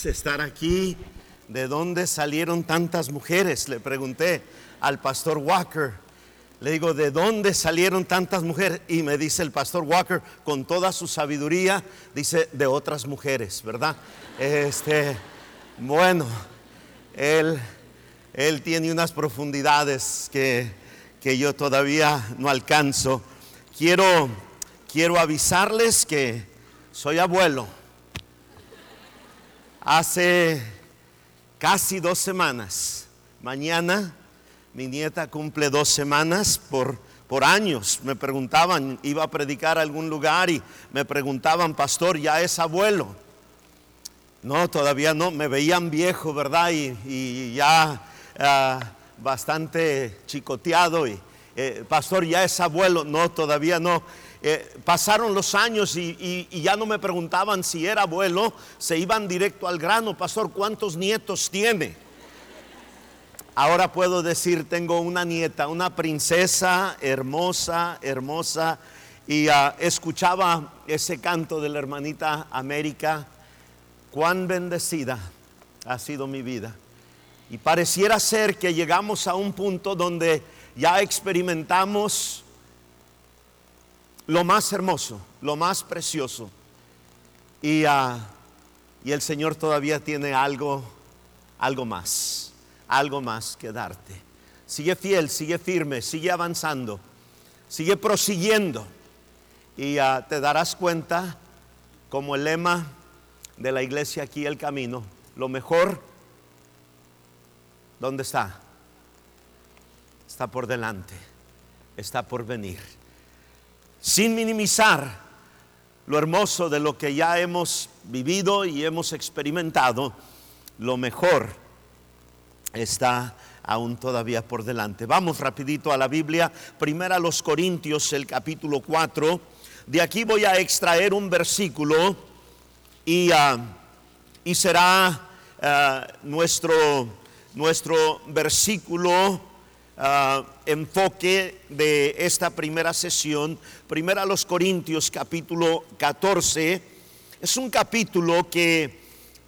es estar aquí. ¿De dónde salieron tantas mujeres? Le pregunté al pastor Walker. Le digo, ¿de dónde salieron tantas mujeres? Y me dice el pastor Walker, con toda su sabiduría, dice, de otras mujeres, ¿verdad? Este, bueno, él, él tiene unas profundidades que, que yo todavía no alcanzo. Quiero, quiero avisarles que soy abuelo. Hace casi dos semanas, mañana mi nieta cumple dos semanas por, por años. Me preguntaban, iba a predicar a algún lugar y me preguntaban, pastor, ¿ya es abuelo? No, todavía no, me veían viejo, ¿verdad? Y, ya ah, bastante chicoteado y, eh, pastor, ¿ya es abuelo? No, todavía no. Eh, pasaron los años y, ya no me preguntaban si era abuelo, se iban directo al grano, pastor, ¿cuántos nietos tiene? Ahora puedo decir, tengo una nieta, una princesa hermosa, hermosa, y ah, escuchaba ese canto de la hermanita América, cuán bendecida ha sido mi vida. Y pareciera ser que llegamos a un punto donde ya experimentamos lo más hermoso, lo más precioso. Y, ah, y el Señor todavía tiene algo, algo más, algo más que darte. Sigue fiel, sigue firme, sigue avanzando, sigue prosiguiendo. Y ah, te darás cuenta, como el lema de la iglesia aquí, el camino, lo mejor, ¿dónde está? Está por delante, está por venir sin minimizar lo hermoso de lo que ya hemos vivido y hemos experimentado, lo mejor está aún todavía por delante. Vamos rapidito a la Biblia, primera a los Corintios, el capítulo 4. De aquí voy a extraer un versículo y, ah, y será ah, nuestro, nuestro versículo Ah, enfoque de esta primera sesión, primera a los Corintios capítulo 14, es un capítulo que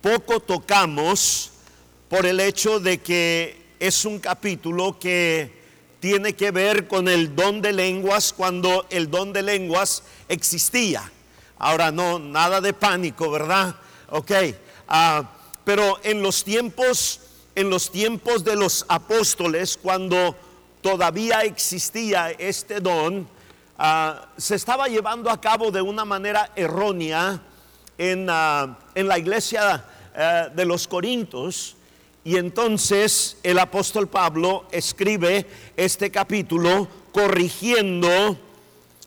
poco tocamos por el hecho de que es un capítulo que tiene que ver con el don de lenguas cuando el don de lenguas existía. Ahora no, nada de pánico, ¿verdad? Ok, ah, pero en los tiempos en los tiempos de los apóstoles, cuando todavía existía este don, ah, se estaba llevando a cabo de una manera errónea en, ah, la iglesia eh, de los Corintios. Y entonces el apóstol Pablo escribe este capítulo corrigiendo,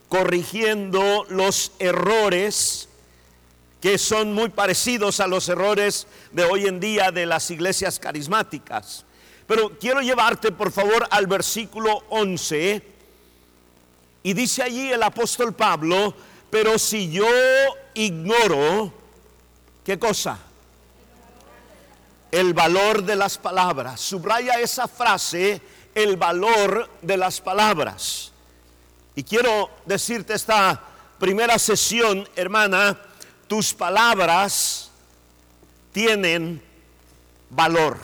corrigiendo los errores que son muy parecidos a los errores de hoy en día de las iglesias carismáticas. Pero quiero llevarte por favor al versículo 11 y dice allí el apóstol Pablo, pero si yo ignoro, ¿qué cosa? El valor de las palabras. Subraya esa frase, el valor de las palabras. Y quiero decirte esta primera sesión, hermana, tus palabras tienen valor.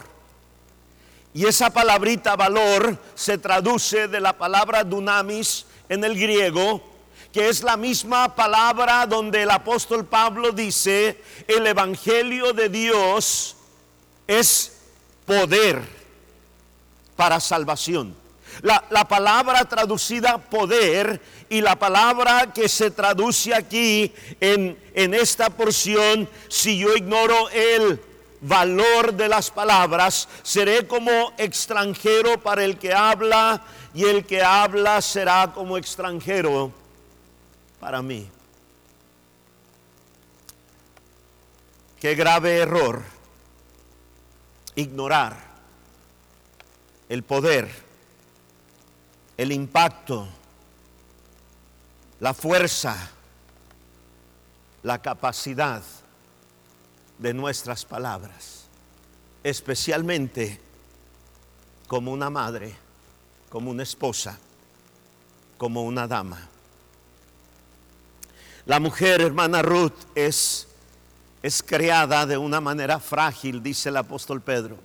Y esa palabrita valor se traduce de la palabra dunamis en el griego, que es la misma palabra donde el apóstol Pablo dice, el Evangelio de Dios es poder para salvación. La, la, palabra traducida poder y la palabra que se traduce aquí en, en esta porción, si yo ignoro el valor de las palabras, seré como extranjero para el que habla y el que habla será como extranjero para mí. Qué grave error ignorar el poder el impacto, la fuerza, la capacidad de nuestras palabras, especialmente como una madre, como una esposa, como una dama. La mujer, hermana Ruth, es es creada de una manera frágil, dice el apóstol Pedro,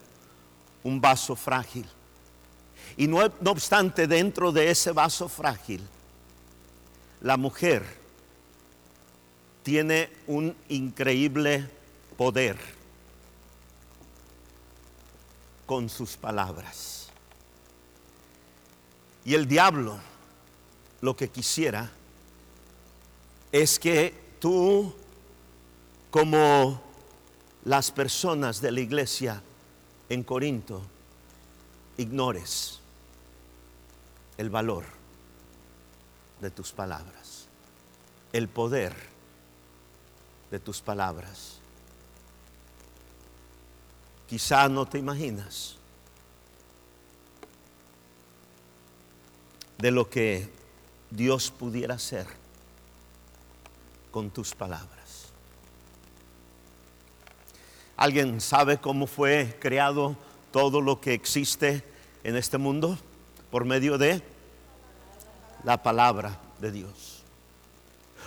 un vaso frágil. Y no, no obstante, dentro de ese vaso frágil, la mujer tiene un increíble poder con sus palabras. Y el diablo lo que quisiera es que tú como las personas de la iglesia en Corinto ignores el valor de tus palabras, el poder de tus palabras. Quizá no te imaginas de lo que Dios pudiera hacer con tus palabras. ¿Alguien sabe cómo fue creado todo lo que existe en este mundo? Por medio de la palabra de Dios.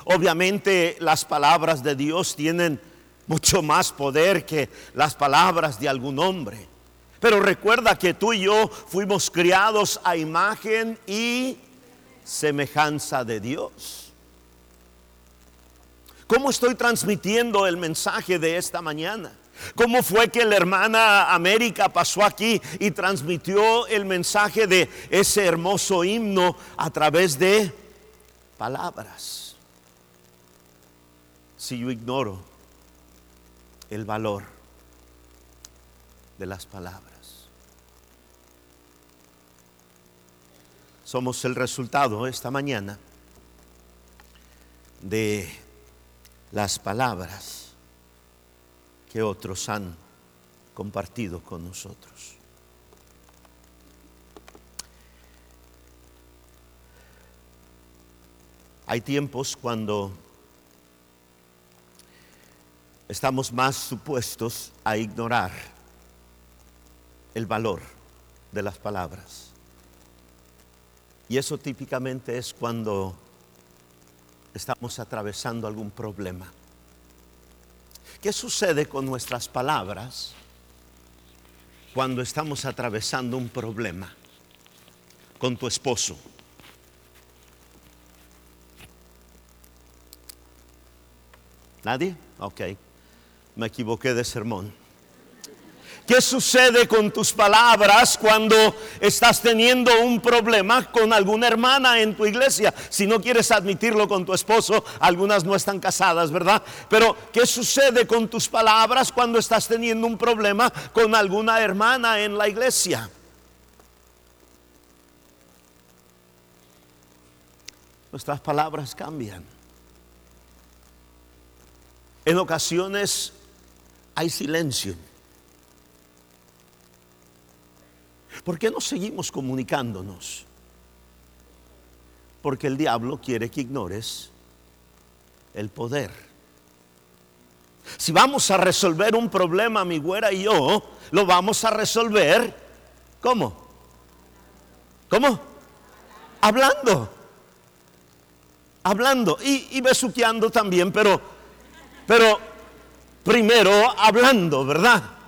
Obviamente las palabras de Dios tienen mucho más poder que las palabras de algún hombre. Pero recuerda que tú y yo fuimos criados a imagen y semejanza de Dios. ¿Cómo estoy transmitiendo el mensaje de esta mañana? ¿Cómo fue que la hermana América pasó aquí y transmitió el mensaje de ese hermoso himno a través de palabras? Si yo ignoro el valor de las palabras. Somos el resultado esta mañana de las palabras que otros han compartido con nosotros. Hay tiempos cuando estamos más supuestos a ignorar el valor de las palabras. Y eso típicamente es cuando estamos atravesando algún problema. ¿Qué sucede con nuestras palabras cuando estamos atravesando un problema con tu esposo? ¿Nadie? Ok, me equivoqué de sermón. ¿Qué sucede con tus palabras cuando estás teniendo un problema con alguna hermana en tu iglesia? Si no quieres admitirlo con tu esposo, algunas no están casadas, ¿verdad? Pero ¿qué sucede con tus palabras cuando estás teniendo un problema con alguna hermana en la iglesia? Nuestras palabras cambian. En ocasiones hay silencio. ¿Por qué no seguimos comunicándonos? Porque el diablo quiere que ignores el poder. Si vamos a resolver un problema, mi güera y yo, lo vamos a resolver, ¿cómo? ¿Cómo? Hablando. Hablando y, y besuqueando también, pero, pero primero hablando, ¿verdad?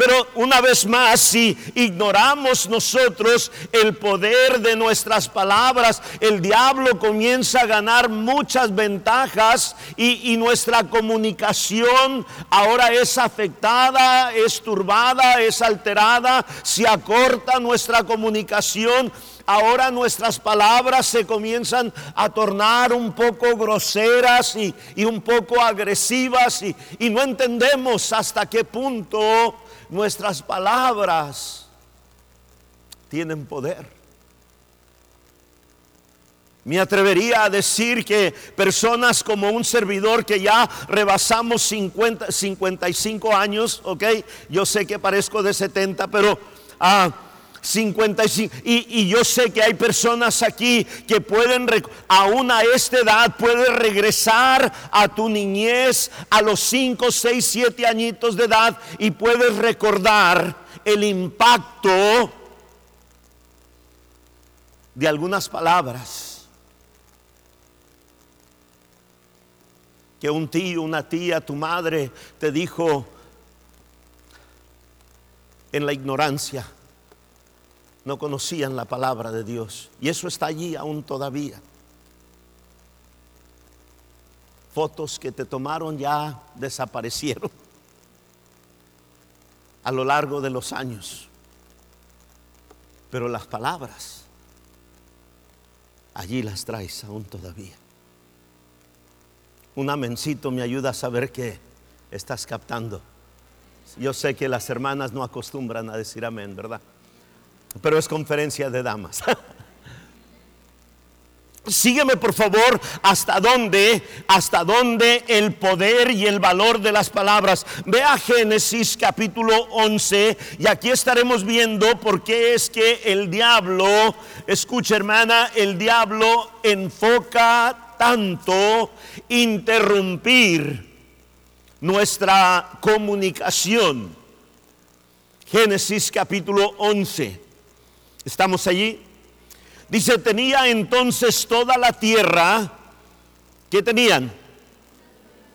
Pero una vez más, si ignoramos nosotros el poder de nuestras palabras, el diablo comienza a ganar muchas ventajas y, nuestra comunicación ahora es afectada, es turbada, es alterada, se acorta nuestra comunicación. Ahora nuestras palabras se comienzan a tornar un poco groseras y, un poco agresivas y, no entendemos hasta qué punto nuestras palabras tienen poder. Me atrevería a decir que personas como un servidor que ya rebasamos 50, 55 años, ok, yo sé que parezco de 70, pero... Ah, 55. Y, y, yo sé que hay personas aquí que pueden, aún a esta edad, puedes regresar a tu niñez, a los 5, 6, 7 añitos de edad y puedes recordar el impacto de algunas palabras. que un tío, una tía, tu madre te dijo en la ignorancia, no conocían la palabra de Dios. Y eso está allí aún todavía. Fotos que te tomaron ya desaparecieron a lo largo de los años. Pero las palabras, allí las traes aún todavía. Un amencito me ayuda a saber que estás captando. Yo sé que las hermanas no acostumbran a decir amén, ¿verdad? Pero es conferencia de damas. Sígueme por favor hasta dónde, hasta dónde el poder y el valor de las palabras. Ve a Génesis capítulo 11 y aquí estaremos viendo por qué es que el diablo, escucha hermana, el diablo enfoca tanto interrumpir nuestra comunicación. Génesis capítulo 11. ¿Estamos allí? Dice, tenía entonces toda la tierra, ¿qué tenían?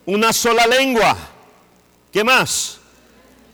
Una sola lengua. ¿Qué más?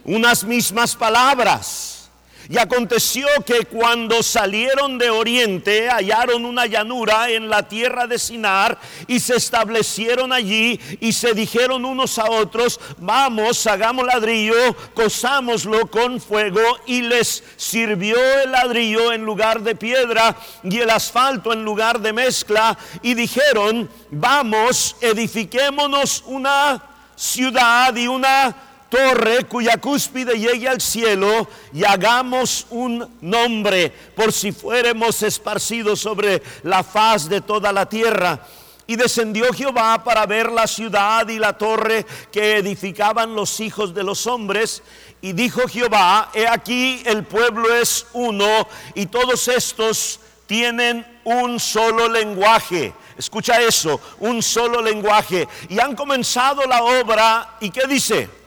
Unas mismas palabras y aconteció que cuando salieron de oriente hallaron una llanura en la tierra de Sinar y se establecieron allí y se dijeron unos a otros, vamos, hagamos ladrillo, cosámoslo con fuego y les sirvió el ladrillo en lugar de piedra y el asfalto en lugar de mezcla. Y dijeron, vamos, edifiquémonos una ciudad y una torre cuya cúspide llegue al cielo y hagamos un nombre por si fuéramos esparcidos sobre la faz de toda la tierra. Y descendió Jehová para ver la ciudad y la torre que edificaban los hijos de los hombres. Y dijo Jehová, he aquí el pueblo es uno y todos estos tienen un solo lenguaje. Escucha eso, un solo lenguaje. Y han comenzado la obra. ¿Y qué dice?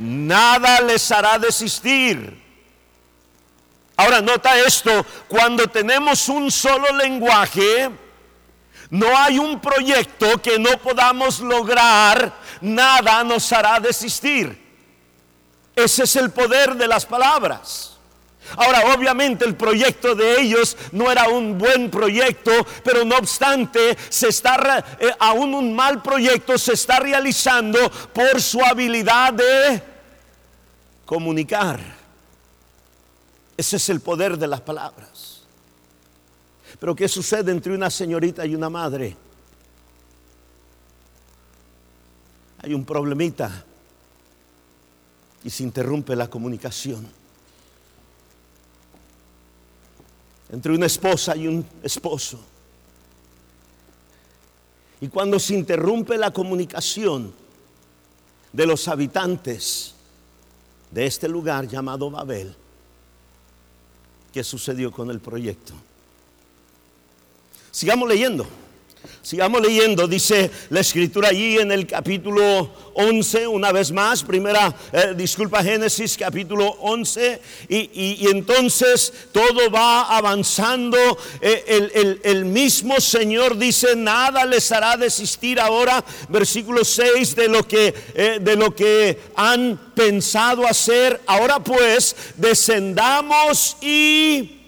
Nada les hará desistir. Ahora nota esto, cuando tenemos un solo lenguaje, no hay un proyecto que no podamos lograr, nada nos hará desistir. Ese es el poder de las palabras. Ahora, obviamente el proyecto de ellos no era un buen proyecto, pero no obstante, se está eh, aún un mal proyecto se está realizando por su habilidad de comunicar. Ese es el poder de las palabras. Pero ¿qué sucede entre una señorita y una madre? Hay un problemita y se interrumpe la comunicación. Entre una esposa y un esposo. Y cuando se interrumpe la comunicación de los habitantes de este lugar llamado Babel, ¿qué sucedió con el proyecto? Sigamos leyendo. Sigamos leyendo, dice la escritura allí en el capítulo 11, una vez más, primera, eh, disculpa, Génesis capítulo 11, y, entonces todo va avanzando, eh, el, mismo Señor dice, nada les hará desistir ahora, versículo 6, de lo que, eh, de lo que han pensado hacer, ahora pues descendamos y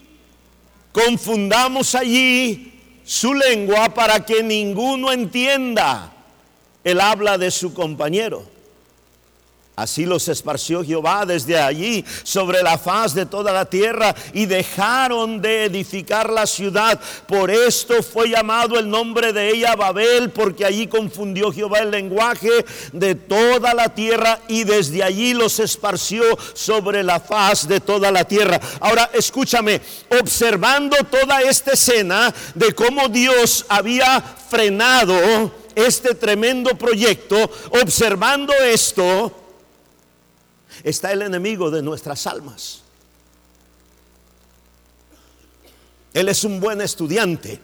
confundamos allí su lengua para que ninguno entienda el habla de su compañero. Así los esparció Jehová desde allí sobre la faz de toda la tierra y dejaron de edificar la ciudad. Por esto fue llamado el nombre de ella Babel, porque allí confundió Jehová el lenguaje de toda la tierra y desde allí los esparció sobre la faz de toda la tierra. Ahora escúchame, observando toda esta escena de cómo Dios había frenado este tremendo proyecto, observando esto, está el enemigo de nuestras almas. Él es un buen estudiante.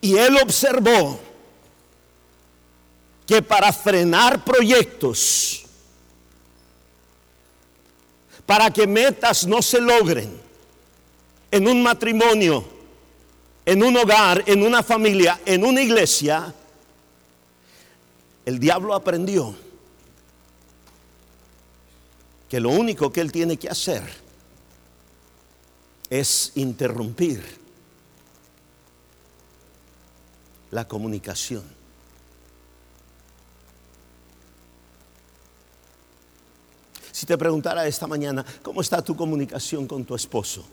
Y él observó que para frenar proyectos, para que metas no se logren en un matrimonio, en un hogar, en una familia, en una iglesia, El diablo aprendió que lo único que él tiene que hacer es interrumpir la comunicación. Si te preguntara esta mañana, ¿cómo está tu comunicación con tu esposo?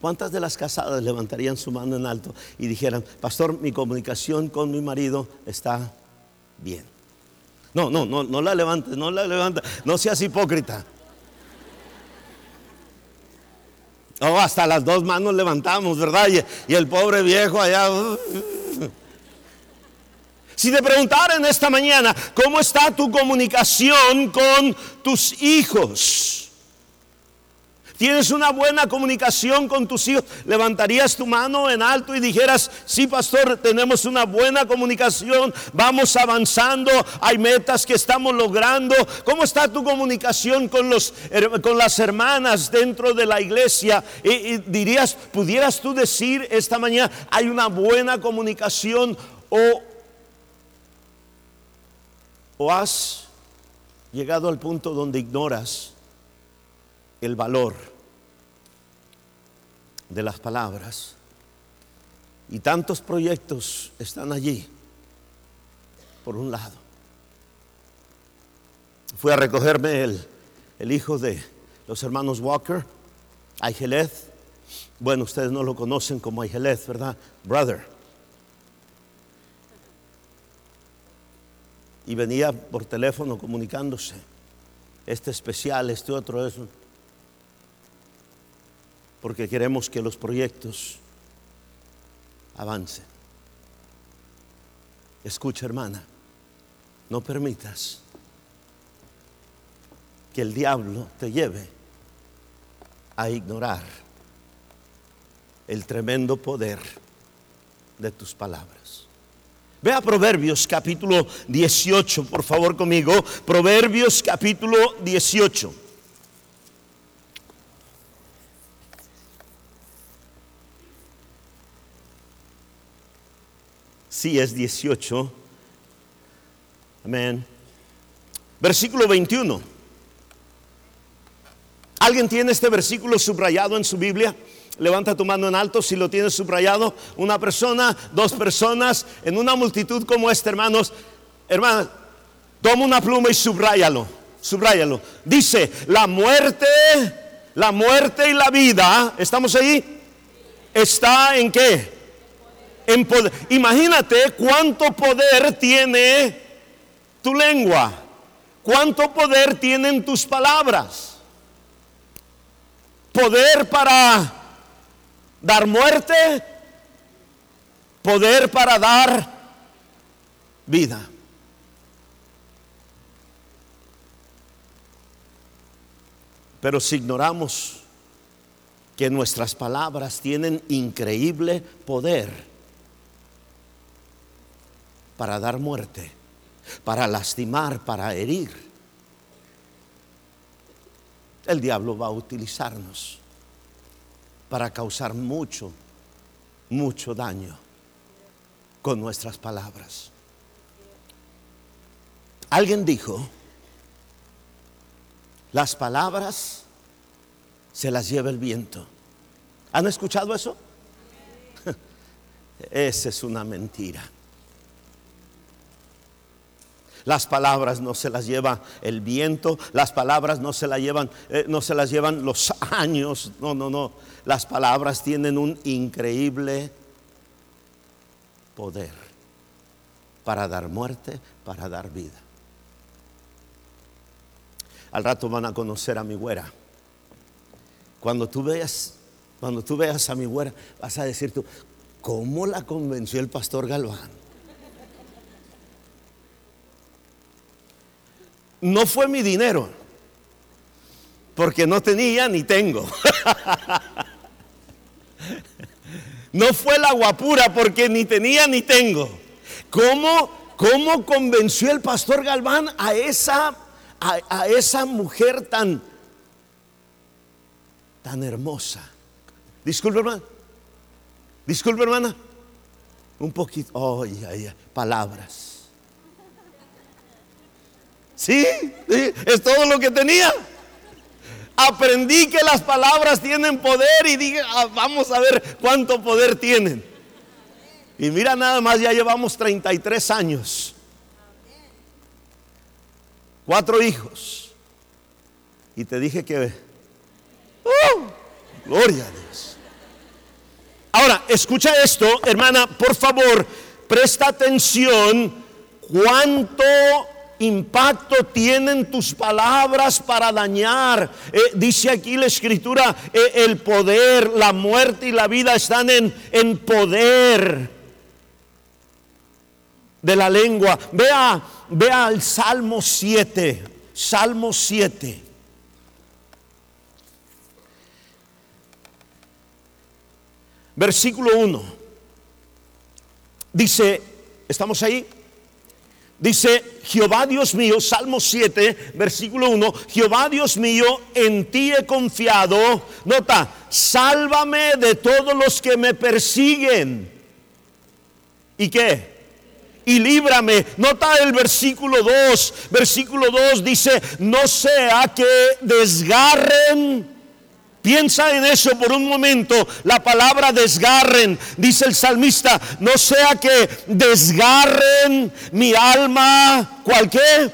¿Cuántas de las casadas levantarían su mano en alto y dijeran, pastor, mi comunicación con mi marido está bien? No, no, no, no la levantes, no la levantes, no seas hipócrita. Oh, hasta las dos manos levantamos, ¿verdad? Y, el pobre viejo allá. Uh, si te preguntaran esta mañana, ¿cómo está tu comunicación con tus hijos? ¿Tienes una buena comunicación con tus hijos? ¿Levantarías tu mano en alto y dijeras, sí, pastor, tenemos una buena comunicación, vamos avanzando, hay metas que estamos logrando? ¿Cómo está tu comunicación con, los, con las hermanas dentro de la iglesia? Y, dirías, ¿pudieras tú decir esta mañana, hay una buena comunicación o, o has llegado al punto donde ignoras el valor? de las palabras. Y tantos proyectos están allí, por un lado. Fui a recogerme el, el hijo de los hermanos Walker, Aigeleth. Bueno, ustedes no lo conocen como Aigeleth, ¿verdad? Brother. Y venía por teléfono comunicándose. Este especial, este otro, eso porque queremos que los proyectos avancen. Escucha hermana, no permitas que el diablo te lleve a ignorar el tremendo poder de tus palabras. Ve a Proverbios capítulo 18, por favor conmigo. Proverbios capítulo 18. Sí, es 18. Amén. Versículo 21. ¿Alguien tiene este versículo subrayado en su Biblia? Levanta tu mano en alto si lo tienes subrayado. Una persona, dos personas, en una multitud como esta, hermanos. Hermanos, toma una pluma y subrayalo. Subrayalo. Dice, la muerte, la muerte y la vida, ¿estamos ahí? ¿Está en qué? Imagínate cuánto poder tiene tu lengua, cuánto poder tienen tus palabras. Poder para dar muerte, poder para dar vida. Pero si ignoramos que nuestras palabras tienen increíble poder, para dar muerte, para lastimar, para herir. El diablo va a utilizarnos para causar mucho, mucho daño con nuestras palabras. Alguien dijo, las palabras se las lleva el viento. ¿Han escuchado eso? Esa es una mentira. Las palabras no se las lleva el viento, las palabras no se las llevan, eh, no se las llevan los años. No, no, no. Las palabras tienen un increíble poder para dar muerte, para dar vida. Al rato van a conocer a mi güera. Cuando tú veas, cuando tú veas a mi güera, vas a decir tú, ¿cómo la convenció el pastor Galván? No fue mi dinero, porque no tenía ni tengo. no fue la guapura, porque ni tenía ni tengo. ¿Cómo, cómo convenció el pastor Galván a esa, a, esa mujer tan, tan hermosa? Disculpe, hermana. Disculpe, hermana. Un poquito. Oh, palabras Sí, es todo lo que tenía. Aprendí que las palabras tienen poder y dije, ah, vamos a ver cuánto poder tienen. Y mira nada más, ya llevamos 33 años. Cuatro hijos. Y te dije que... ¡uh! gloria a Dios. Ahora, escucha esto, hermana, por favor, presta atención cuánto impacto tienen tus palabras para dañar. Eh, dice aquí la escritura, eh, el poder, la muerte y la vida están en, en poder de la lengua. Vea, vea el Salmo 7, Salmo 7. Versículo 1. Dice, ¿estamos ahí? Dice, Jehová Dios mío, Salmo 7, versículo 1, Jehová Dios mío, en ti he confiado. Nota, sálvame de todos los que me persiguen. ¿Y qué? Y líbrame. Nota el versículo 2. Versículo 2 dice, no sea que desgarren Piensa en eso por un momento. La palabra desgarren, dice el salmista, no sea que desgarren mi alma, ¿cuál qué?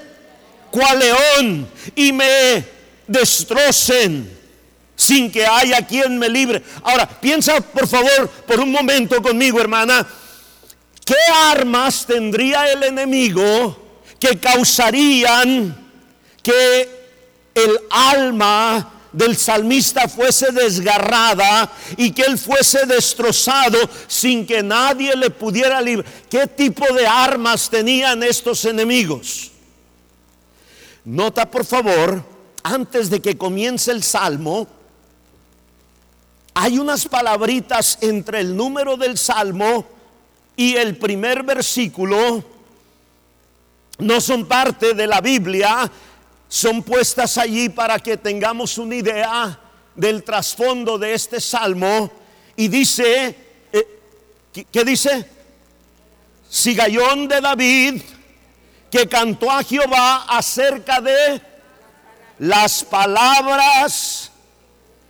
¿Cuál león? Y me destrocen sin que haya quien me libre. Ahora, piensa por favor por un momento conmigo, hermana. ¿Qué armas tendría el enemigo que causarían que el alma del salmista fuese desgarrada y que él fuese destrozado sin que nadie le pudiera librar. ¿Qué tipo de armas tenían estos enemigos? Nota por favor, antes de que comience el salmo, hay unas palabritas entre el número del salmo y el primer versículo. No son parte de la Biblia, son puestas allí para que tengamos una idea del trasfondo de este salmo. Y dice, eh, ¿qué, dice? Sigayón de David que cantó a Jehová acerca de las palabras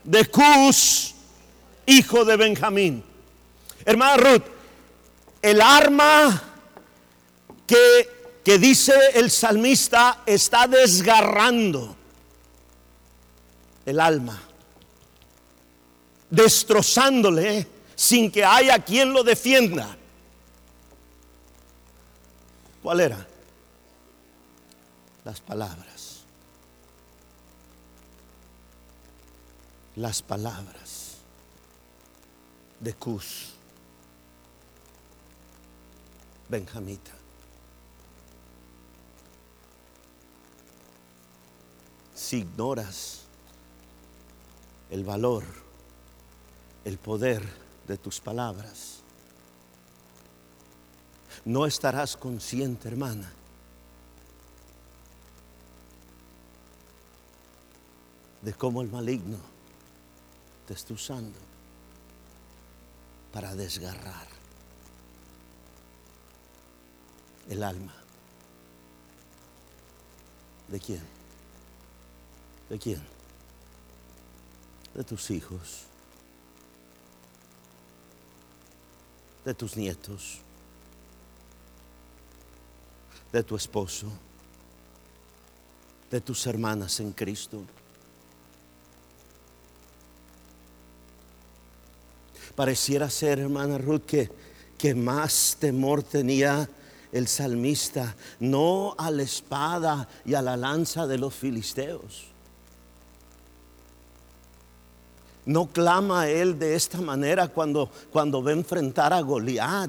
de Cus, hijo de Benjamín. Hermana Ruth, el arma que que dice el salmista está desgarrando el alma, destrozándole sin que haya quien lo defienda. ¿Cuál era? Las palabras. Las palabras de Cus, Benjamita. Si ignoras el valor, el poder de tus palabras. No estarás consciente, hermana, de cómo el maligno te está usando para desgarrar el alma. ¿De quién? ¿De quién? De tus hijos, de tus nietos, de tu esposo, de tus hermanas en Cristo. Pareciera ser, hermana Ruth, que, que más temor tenía el salmista, no a la espada y a la lanza de los filisteos No clama él de esta manera cuando, cuando va a enfrentar a Goliat.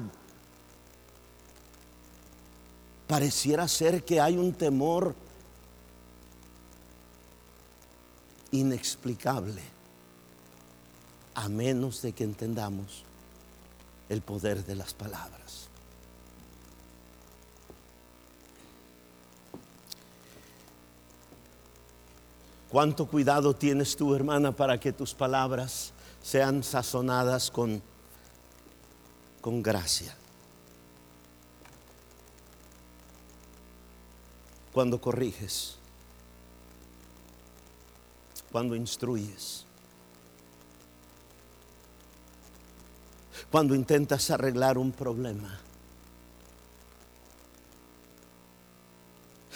Pareciera ser que hay un temor inexplicable, a menos de que entendamos el poder de las palabras. ¿Cuánto cuidado tienes tú, hermana, para que tus palabras sean sazonadas con, con gracia? cuando corriges, cuando instruyes, cuando intentas arreglar un problema.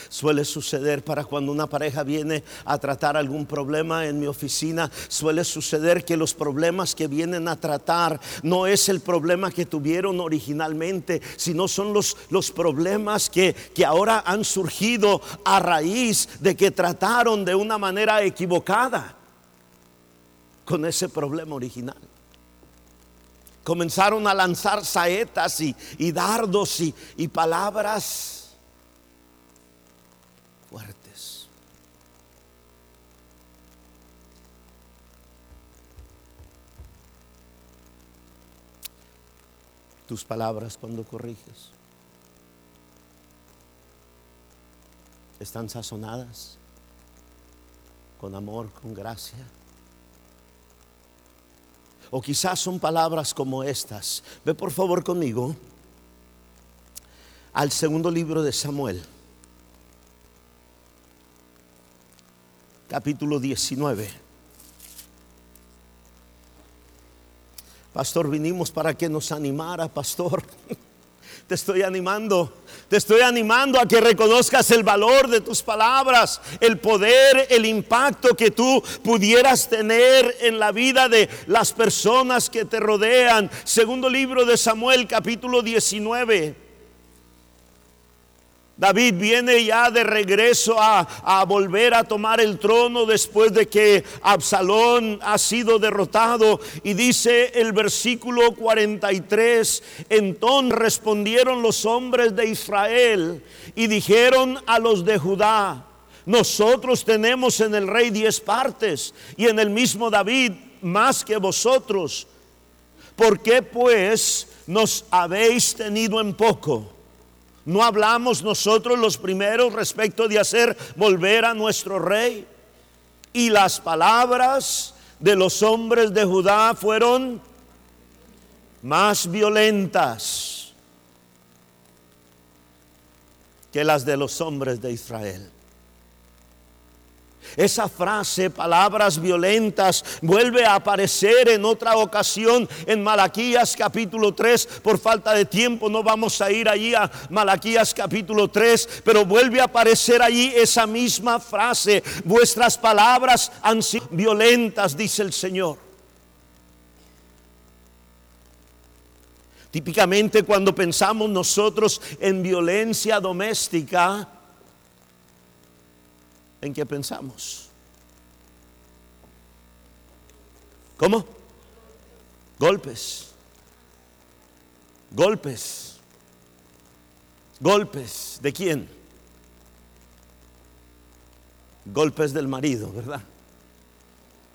Suele suceder para cuando una pareja viene a tratar algún problema en mi oficina, suele suceder que los problemas que vienen a tratar no es el problema que tuvieron originalmente, sino son los, los problemas que, que ahora han surgido a raíz de que trataron de una manera equivocada con ese problema original. Comenzaron a lanzar saetas y, y dardos y, y palabras fuertes. Tus palabras cuando corriges están sazonadas con amor, con gracia. O quizás son palabras como estas. Ve por favor conmigo al segundo libro de Samuel. capítulo 19. Pastor, vinimos para que nos animara, pastor. Te estoy animando, te estoy animando a que reconozcas el valor de tus palabras, el poder, el impacto que tú pudieras tener en la vida de las personas que te rodean. Segundo libro de Samuel, capítulo 19. David viene ya de regreso a, volver a tomar el trono después de que Absalón ha sido derrotado. Y dice el versículo 43, entonces respondieron los hombres de Israel y dijeron a los de Judá, nosotros tenemos en el rey diez partes y en el mismo David más que vosotros. ¿Por qué pues nos habéis tenido en poco? ¿No hablamos nosotros los primeros respecto de hacer volver a nuestro rey? Y las palabras de los hombres de Judá fueron más violentas que las de los hombres de Israel. Esa frase, palabras violentas, vuelve a aparecer en otra ocasión en Malaquías capítulo 3. Por falta de tiempo no vamos a ir allí a Malaquías capítulo 3, pero vuelve a aparecer allí esa misma frase. Vuestras palabras han sido violentas, dice el Señor. Típicamente cuando pensamos nosotros en violencia doméstica, en qué pensamos. ¿Cómo? Golpes. Golpes. Golpes. ¿De quién? Golpes del marido, ¿verdad?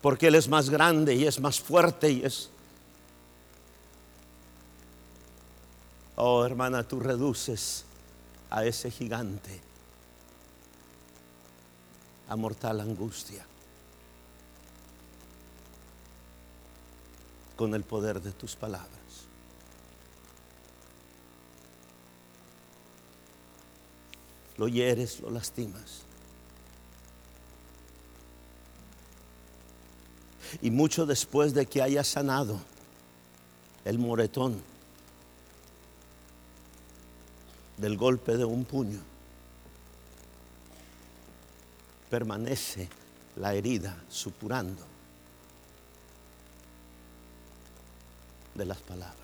Porque él es más grande y es más fuerte y es... Oh, hermana, tú reduces a ese gigante a mortal angustia. Con el poder de tus palabras. Lo hieres, lo lastimas. Y mucho después de que haya sanado el moretón del golpe de un puño, permanece la herida supurando de las palabras.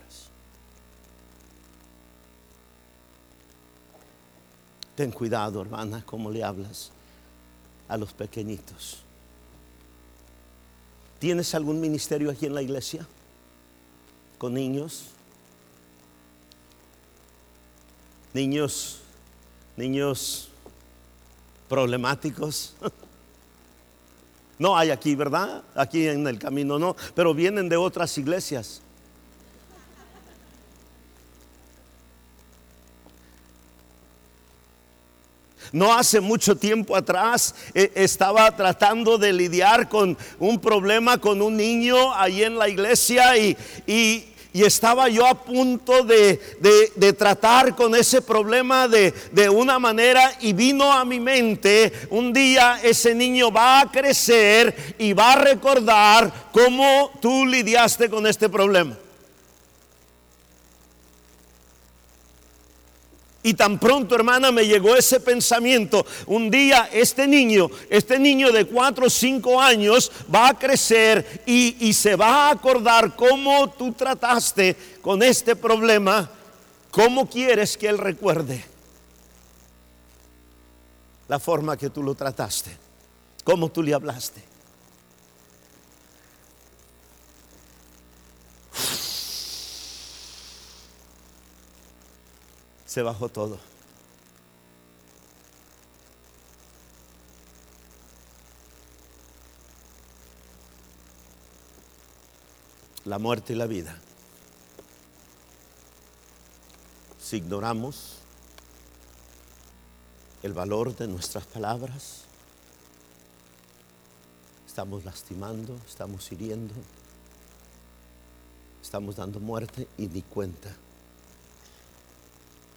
Ten cuidado, hermana, cómo le hablas a los pequeñitos. ¿Tienes algún ministerio aquí en la iglesia? ¿Con niños? Niños, niños problemáticos. No hay aquí, ¿verdad? Aquí en el camino no, pero vienen de otras iglesias. No hace mucho tiempo atrás eh, estaba tratando de lidiar con un problema con un niño ahí en la iglesia y, y y estaba yo a punto de, tratar con ese problema de, de, una manera y vino a mi mente, un día ese niño va a crecer y va a recordar cómo tú lidiaste con este problema. Y tan pronto, hermana, me llegó ese pensamiento. Un día este niño, este niño de cuatro o cinco años va a crecer y, y se va a acordar cómo tú trataste con este problema. ¿Cómo quieres que él recuerde? La forma que tú lo trataste. Cómo tú le hablaste. Se bajó todo. La muerte y la vida. Si ignoramos el valor de nuestras palabras, estamos lastimando, estamos hiriendo, estamos dando muerte y ni cuenta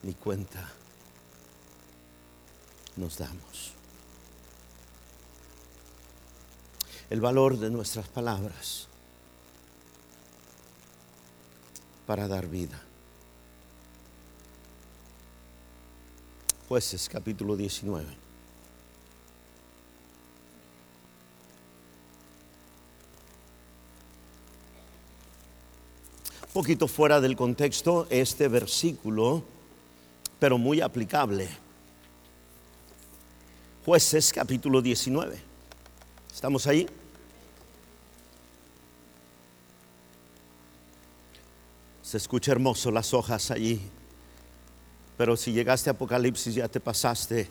ni cuenta nos damos. El valor de nuestras palabras para dar vida. Jueces capítulo 19. Un poquito fuera del contexto, este versículo pero muy aplicable. Jueces capítulo 19. ¿Estamos ahí? Se escucha hermoso las hojas allí, pero si llegaste a Apocalipsis ya te pasaste.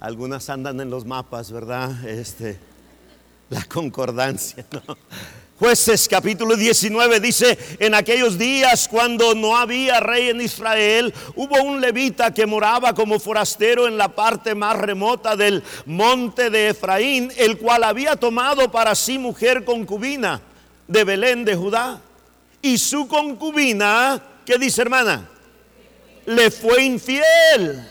Algunas andan en los mapas, ¿verdad? Este, la concordancia, ¿no? Jueces capítulo 19 dice, en aquellos días cuando no había rey en Israel, hubo un levita que moraba como forastero en la parte más remota del monte de Efraín, el cual había tomado para sí mujer concubina de Belén de Judá. Y su concubina, ¿qué dice hermana? Le fue infiel.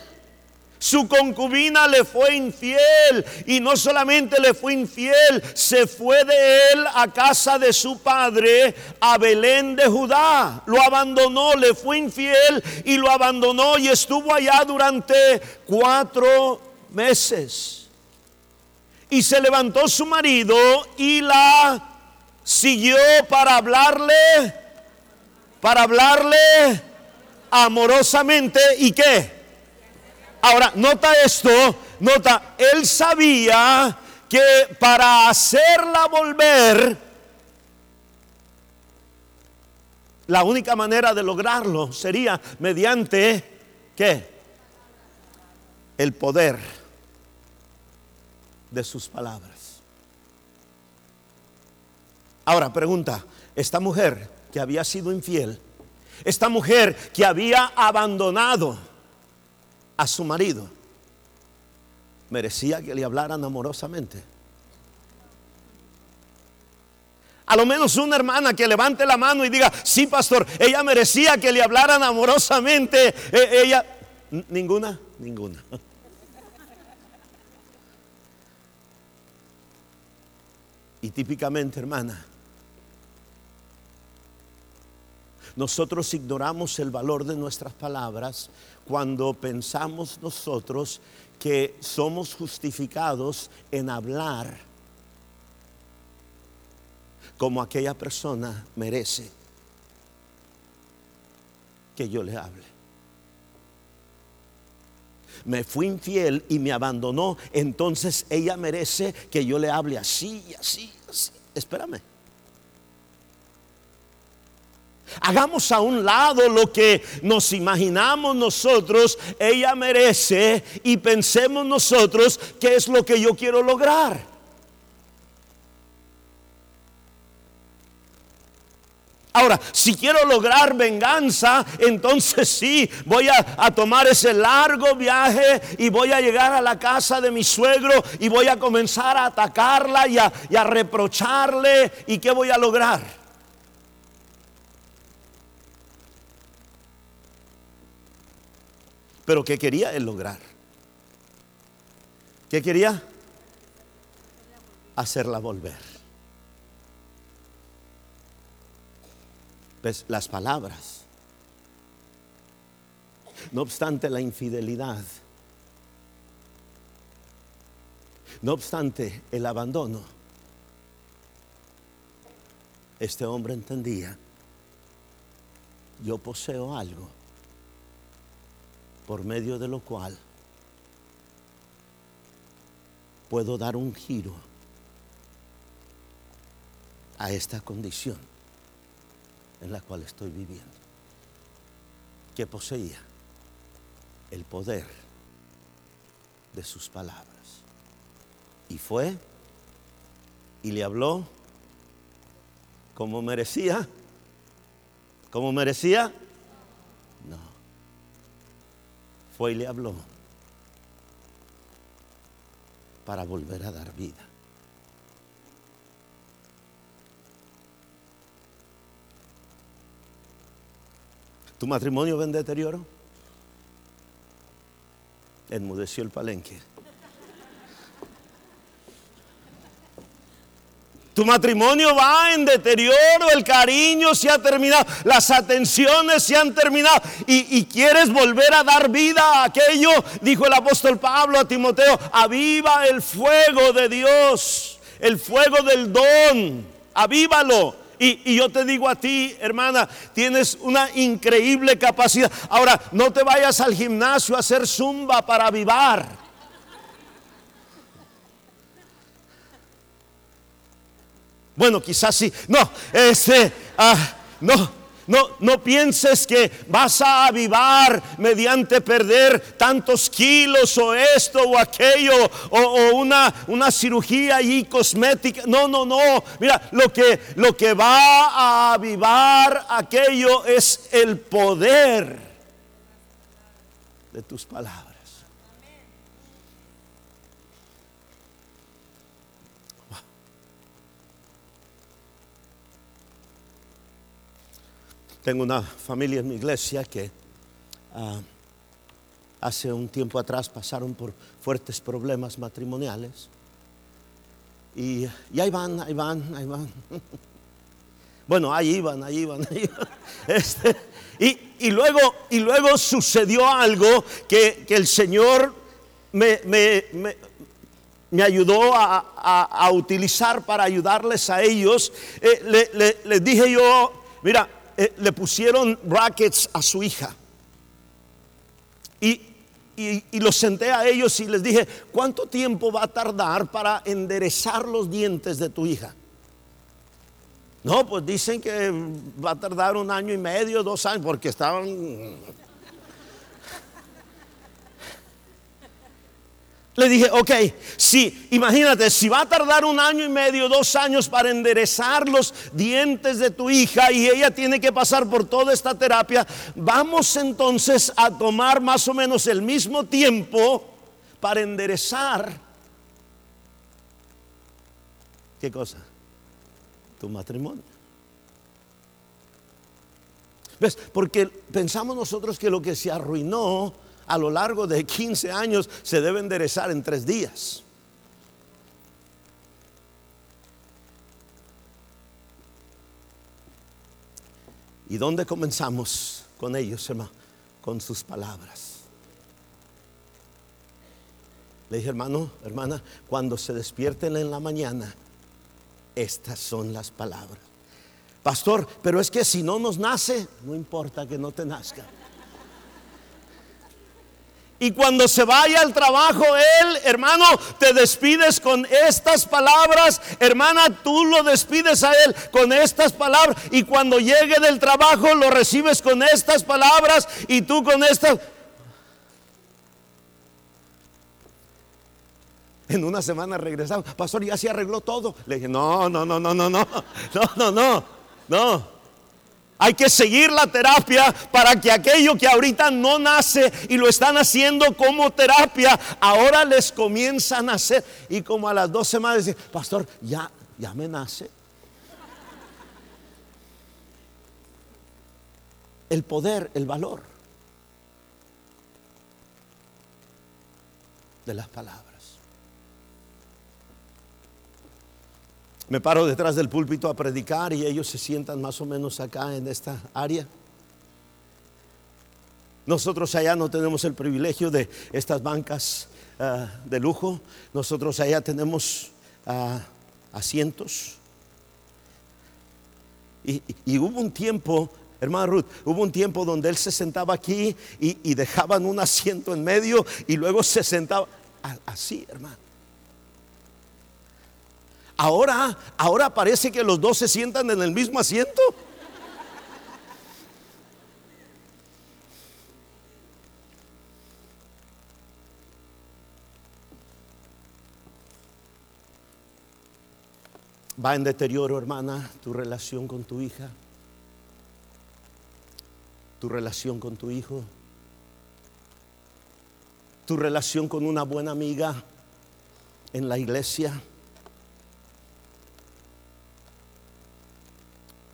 Su concubina le fue infiel y no solamente le fue infiel, se fue de él a casa de su padre, a Belén de Judá. Lo abandonó, le fue infiel y lo abandonó y estuvo allá durante cuatro meses. Y se levantó su marido y la siguió para hablarle, para hablarle amorosamente y qué Ahora, nota esto, nota, él sabía que para hacerla volver, la única manera de lograrlo sería mediante, ¿qué? El poder de sus palabras. Ahora, pregunta, esta mujer que había sido infiel, esta mujer que había abandonado, a su marido, merecía que le hablaran amorosamente. A lo menos una hermana que levante la mano y diga, sí, pastor, ella merecía que le hablaran amorosamente. E, ella, ninguna, ninguna. Y típicamente, hermana, nosotros ignoramos el valor de nuestras palabras cuando pensamos nosotros que somos justificados en hablar como aquella persona merece que yo le hable. Me fui infiel y me abandonó, entonces ella merece que yo le hable así, así, así. Espérame. Hagamos a un lado lo que nos imaginamos nosotros, ella merece y pensemos nosotros qué es lo que yo quiero lograr. Ahora, si quiero lograr venganza, entonces sí, voy a, tomar ese largo viaje y voy a llegar a la casa de mi suegro y voy a comenzar a atacarla y a, y a reprocharle. ¿Y qué voy a lograr? Pero ¿qué quería él lograr? ¿Qué quería? Hacerla volver. Las palabras. No obstante la infidelidad, no obstante el abandono, este hombre entendía, yo poseo algo por medio de lo cual puedo dar un giro a esta condición en la cual estoy viviendo. Que poseía el poder de sus palabras. Y fue y le habló como merecía. Como merecía? Fue y le habló para volver a dar vida. ¿Tu matrimonio ven deterioro? Enmudeció el palenque. Tu matrimonio va en deterioro, el cariño se ha terminado, las atenciones se han terminado y, quieres volver a dar vida a aquello, dijo el apóstol Pablo a Timoteo, aviva el fuego de Dios, el fuego del don, avívalo. Y, y, yo te digo a ti, hermana, tienes una increíble capacidad. Ahora, no te vayas al gimnasio a hacer zumba para avivar. Bueno, quizás sí. No, este, ah, no, no, no pienses que vas a avivar mediante perder tantos kilos o esto o aquello o, una, una cirugía allí cosmética. No, no, no. Mira, lo que, lo que va a avivar aquello es el poder de tus palabras. Tengo una familia en mi iglesia que ah, hace un tiempo atrás pasaron por fuertes problemas matrimoniales. Y, ahí van, ahí van, ahí van. Bueno, ahí iban, ahí iban, ahí iban. Este, y, luego, y luego sucedió algo que, el Señor me, me, ayudó a, utilizar para ayudarles a ellos. Eh, les dije yo, mira, eh, le pusieron brackets a su hija. Y, y, los senté a ellos y les dije, ¿cuánto tiempo va a tardar para enderezar los dientes de tu hija? No, pues dicen que va a tardar un año y medio, dos años, porque estaban Le dije, ok, si, imagínate, si va a tardar un año y medio, dos años para enderezar los dientes de tu hija y ella tiene que pasar por toda esta terapia, vamos entonces a tomar más o menos el mismo tiempo para enderezar. ¿Qué cosa? Tu matrimonio. ¿Ves? Porque pensamos nosotros que lo que se arruinó a lo largo de 15 años se debe enderezar en tres días. ¿Y dónde comenzamos con ellos, hermano? Con sus palabras. Le dije, hermano, hermana, cuando se despierten en la mañana, estas son las palabras. Pastor, pero es que si no nos nace, no importa que no te nazca. Y cuando se vaya al trabajo él, hermano, te despides con estas palabras. Hermana, tú lo despides a él con estas palabras. Y cuando llegue del trabajo lo recibes con estas palabras. Y tú con estas... En una semana regresamos. Pastor, ya se arregló todo. Le dije, no, no, no, no, no, no. No, no, no. No. Hay que seguir la terapia para que aquello que ahorita no nace y lo están haciendo como terapia, ahora les comienzan a hacer. Y como a las dos semanas dicen, pastor, ya, ya me nace. El poder, el valor de las palabras. Me paro detrás del púlpito a predicar y ellos se sientan más o menos acá en esta área. Nosotros allá no tenemos el privilegio de estas bancas ah, de lujo. Nosotros allá tenemos ah, asientos. Y, hubo un tiempo, hermana Ruth, hubo un tiempo donde él se sentaba aquí y, y dejaban un asiento en medio y luego se sentaba así, hermano. Ahora, ahora parece que los dos se sientan en el mismo asiento. Va en deterioro, hermana, tu relación con tu hija, tu relación con tu hijo, tu relación con una buena amiga en la iglesia.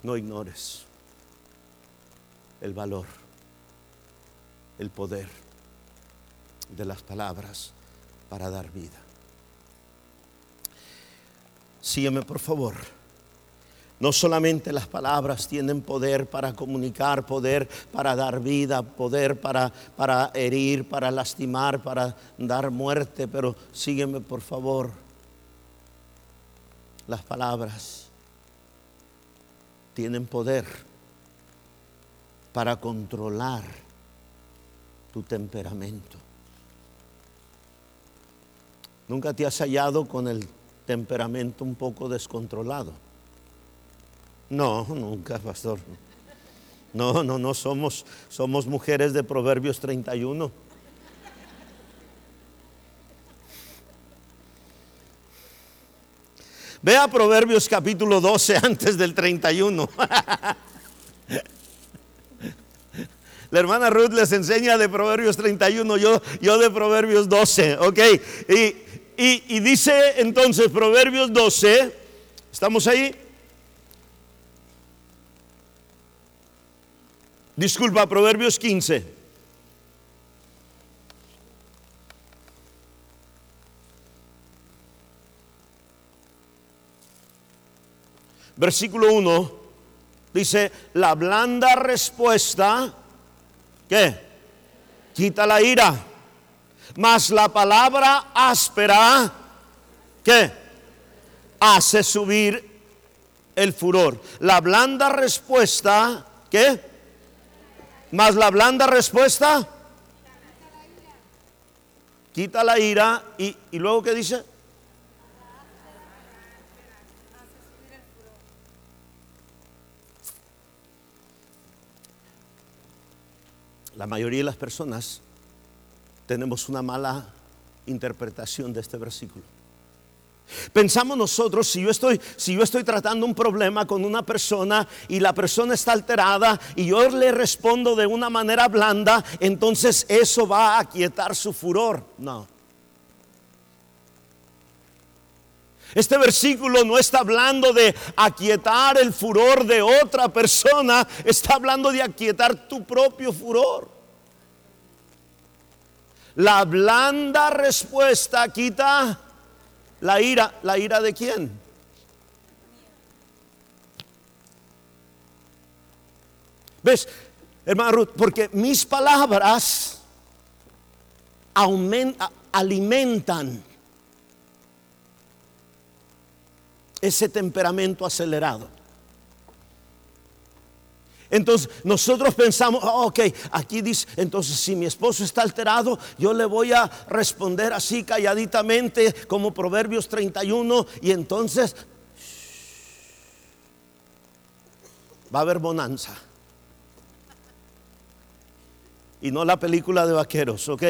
No ignores el valor, el poder de las palabras para dar vida. Sígueme por favor. No solamente las palabras tienen poder para comunicar, poder para dar vida, poder para, para herir, para lastimar, para dar muerte, pero sígueme por favor. Las palabras tienen poder para controlar tu temperamento. ¿Nunca te has hallado con el temperamento un poco descontrolado? No, nunca, pastor. No, no, no somos somos mujeres de Proverbios 31. Vea Proverbios capítulo 12 antes del 31. La hermana Ruth les enseña de Proverbios 31, yo, de Proverbios 12, ¿ok? Y dice entonces Proverbios 12, ¿estamos ahí? Disculpa, Proverbios 15. Versículo 1, dice, la blanda respuesta, ¿qué? Quita la ira. Mas la palabra áspera, ¿qué? Hace subir el furor. La blanda respuesta, ¿qué? Más la blanda respuesta, quita la ira. ¿Y, y luego qué dice? La mayoría de las personas tenemos una mala interpretación de este versículo. Pensamos nosotros, si yo estoy si yo estoy tratando un problema con una persona y la persona está alterada y yo le respondo de una manera blanda, entonces eso va a aquietar su furor. No. Este versículo no está hablando de aquietar el furor de otra persona, está hablando de aquietar tu propio furor. La blanda respuesta quita la ira. ¿La ira de quién? ¿Ves, hermano Ruth? Porque mis palabras alimentan ese temperamento acelerado. Entonces nosotros pensamos, oh, ok, aquí dice, entonces si mi esposo está alterado, yo le voy a responder así calladitamente como Proverbios 31 y entonces va a haber bonanza. Y no la película de vaqueros, ok.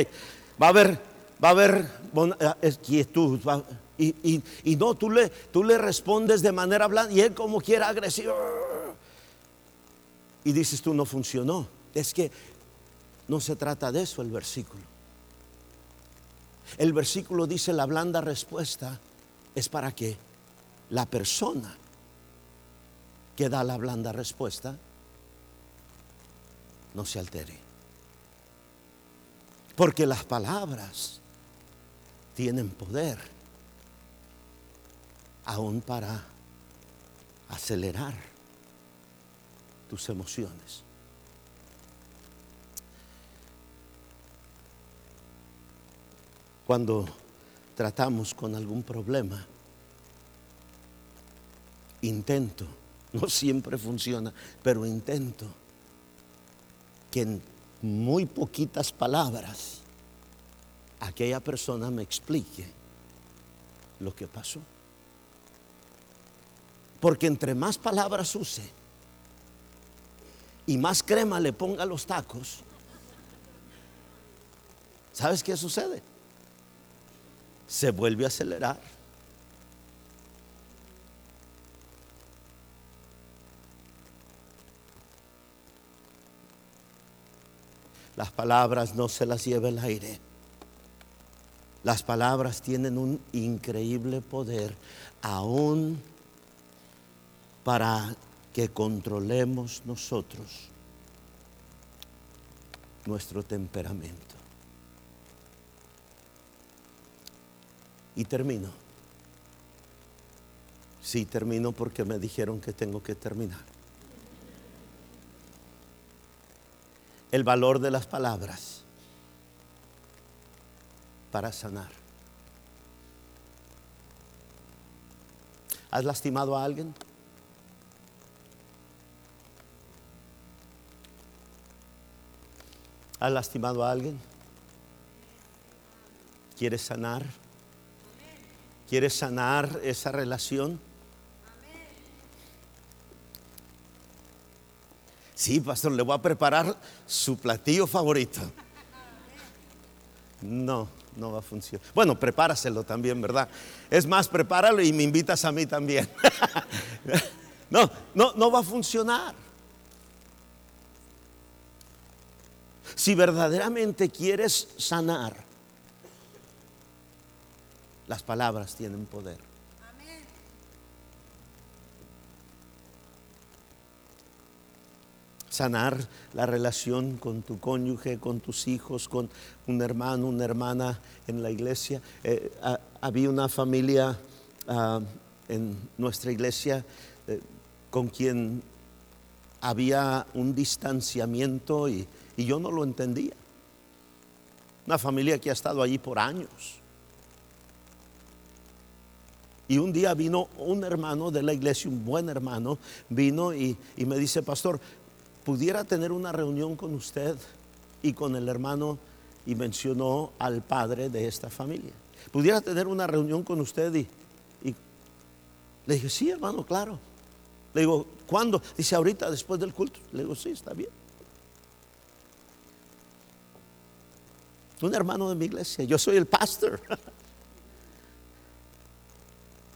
Va a haber, va a haber eh, quietud. Y, y, no, tú le, tú le respondes de manera blanda y él como quiera agresivo y dices tú no funcionó. Es que no se trata de eso el versículo. El versículo dice la blanda respuesta es para que la persona que da la blanda respuesta no se altere. Porque las palabras tienen poder aún para acelerar tus emociones. Cuando tratamos con algún problema, intento, no siempre funciona, pero intento que en muy poquitas palabras aquella persona me explique lo que pasó. Porque entre más palabras use y más crema le ponga a los tacos, ¿sabes qué sucede? Se vuelve a acelerar. Las palabras no se las lleva el aire. Las palabras tienen un increíble poder, aún para que controlemos nosotros nuestro temperamento. Y termino. Sí, termino porque me dijeron que tengo que terminar. El valor de las palabras para sanar. ¿Has lastimado a alguien? ¿Has lastimado a alguien? ¿Quieres sanar? ¿Quieres sanar esa relación? Sí, pastor, le voy a preparar su platillo favorito. No, no va a funcionar. Bueno, prepáraselo también, ¿verdad? Es más, prepáralo y me invitas a mí también. no, no, no va a funcionar. Si verdaderamente quieres sanar, las palabras tienen poder. Sanar la relación con tu cónyuge, con tus hijos, con un hermano, una hermana en la iglesia. Eh, había una familia ah, en nuestra iglesia eh, con quien había un distanciamiento y, y yo no lo entendía. Una familia que ha estado allí por años. Y un día vino un hermano de la iglesia, un buen hermano, vino y, me dice, pastor, ¿pudiera tener una reunión con usted y con el hermano? Y mencionó al padre de esta familia. ¿Pudiera tener una reunión con usted? Y, y le dije, sí, hermano, claro. Le digo, ¿cuándo? Dice, ahorita, después del culto. Le digo, sí, está bien. Un hermano de mi iglesia, yo soy el pastor.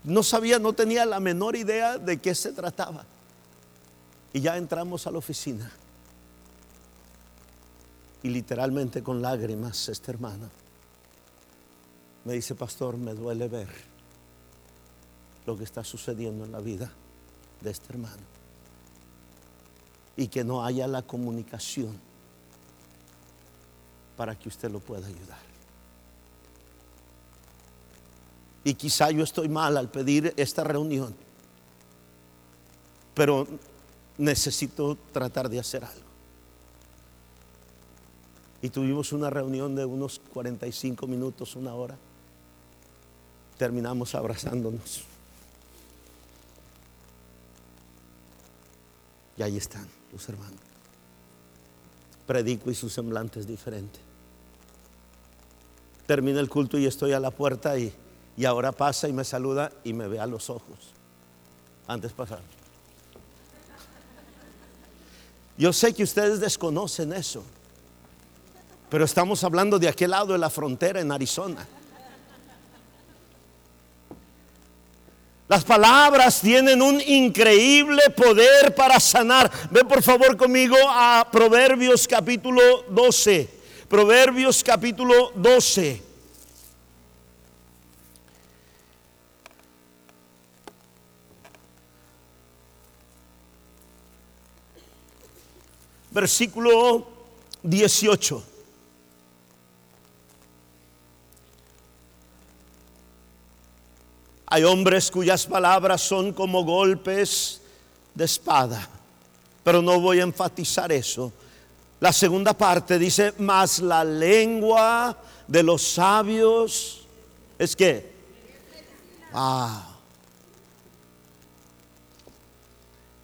No sabía, no tenía la menor idea de qué se trataba. Y ya entramos a la oficina. Y literalmente con lágrimas, esta hermana me dice, pastor, me duele ver lo que está sucediendo en la vida de este hermano. Y que no haya la comunicación para que usted lo pueda ayudar. Y quizá yo estoy mal al pedir esta reunión, pero necesito tratar de hacer algo. Y tuvimos una reunión de unos 45 minutos, una hora. Terminamos abrazándonos. Y ahí están los hermanos. Predico y su semblante es diferente. Termina el culto y estoy a la puerta y y ahora pasa y me saluda y me ve a los ojos. Antes pasar. Yo sé que ustedes desconocen eso, pero estamos hablando de aquel lado de la frontera en Arizona. Las palabras tienen un increíble poder para sanar. Ven por favor conmigo a Proverbios capítulo 12. Proverbios capítulo 12. Versículo 18. Hay hombres cuyas palabras son como golpes de espada, pero no voy a enfatizar eso. La segunda parte dice, más la lengua de los sabios es que, ah,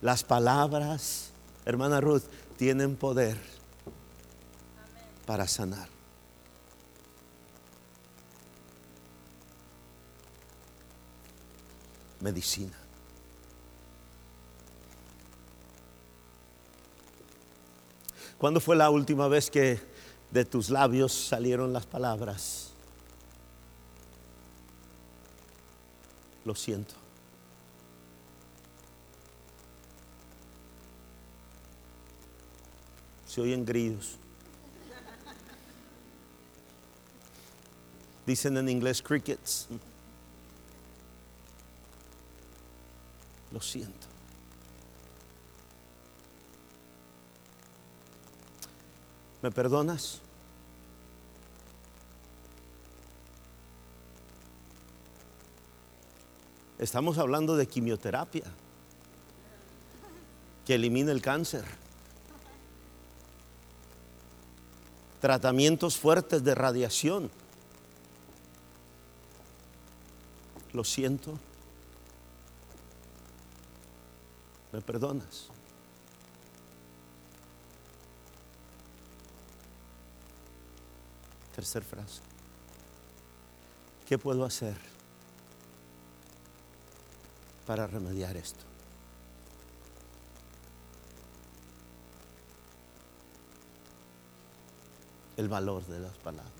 las palabras, hermana Ruth, tienen poder para sanar. Medicina. ¿Cuándo fue la última vez que de tus labios salieron las palabras? Lo siento. Se oyen grillos. Dicen en inglés crickets. Lo siento. ¿Me perdonas? Estamos hablando de quimioterapia que elimina el cáncer. Tratamientos fuertes de radiación. Lo siento. ¿Me perdonas? Tercer frase. ¿Qué puedo hacer para remediar esto? El valor de las palabras.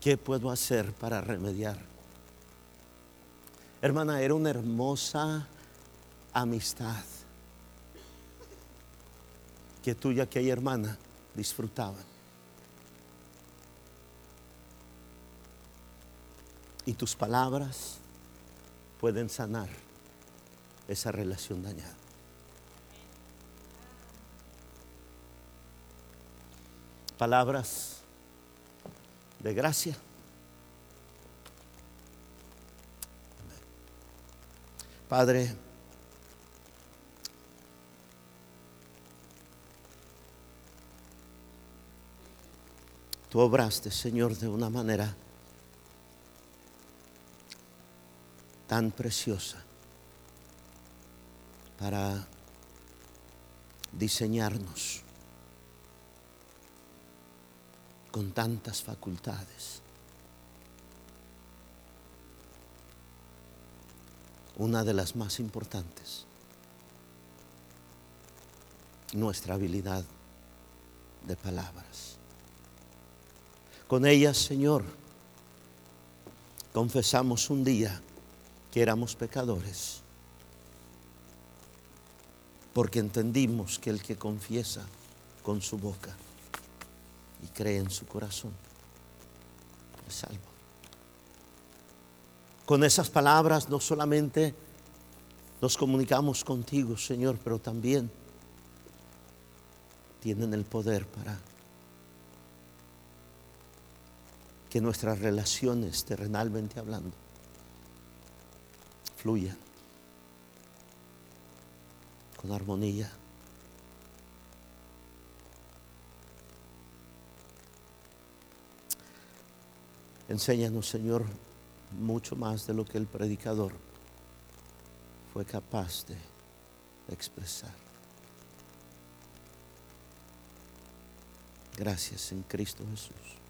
¿Qué puedo hacer para remediar? Hermana, era una hermosa amistad que tú y aquella hermana disfrutaban. Y tus palabras pueden sanar esa relación dañada. Palabras de gracia. Padre, Tú obraste, Señor, de una manera tan preciosa para diseñarnos con tantas facultades. Una de las más importantes, nuestra habilidad de palabras. Con ellas, Señor, confesamos un día que éramos pecadores, porque entendimos que el que confiesa con su boca y cree en su corazón es salvo. Con esas palabras no solamente nos comunicamos contigo, Señor, pero también tienen el poder para que nuestras relaciones, terrenalmente hablando, fluyan con armonía. Enséñanos, Señor, mucho más de lo que el predicador fue capaz de expresar. Gracias en Cristo Jesús.